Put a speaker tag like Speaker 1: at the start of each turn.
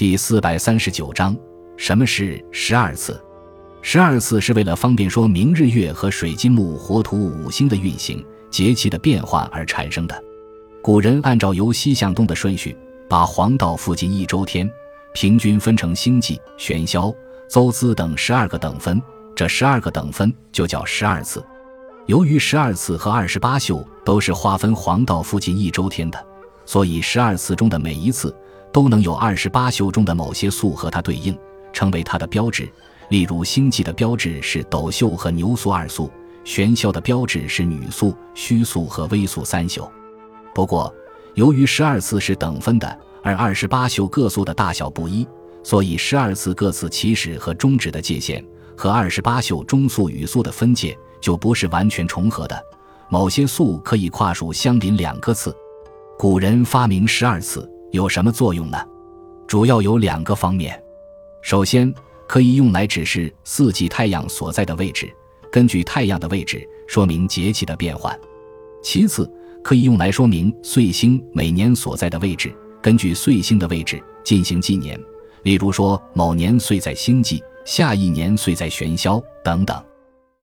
Speaker 1: 第四百三十九章，什么是十二次？十二次是为了方便说明日月和水金木火土五星的运行、节气的变化而产生的。古人按照由西向东的顺序，把黄道附近一周天平均分成星纪、玄霄、邹资等十二个等分，这十二个等分就叫十二次。由于十二次和二十八宿都是划分黄道附近一周天的，所以十二次中的每一次。都能有二十八宿中的某些宿和它对应，成为它的标志。例如，星际的标志是斗宿和牛宿二宿；玄霄的标志是女宿、虚宿和微宿三宿。不过，由于十二次是等分的，而二十八宿各宿的大小不一，所以十二次各次起始和终止的界限和二十八宿中宿与宿的分界就不是完全重合的。某些宿可以跨数相邻两个次。古人发明十二次。有什么作用呢？主要有两个方面。首先，可以用来指示四季太阳所在的位置，根据太阳的位置说明节气的变换；其次，可以用来说明岁星每年所在的位置，根据岁星的位置进行纪年。例如说，某年岁在星纪，下一年岁在玄霄等等。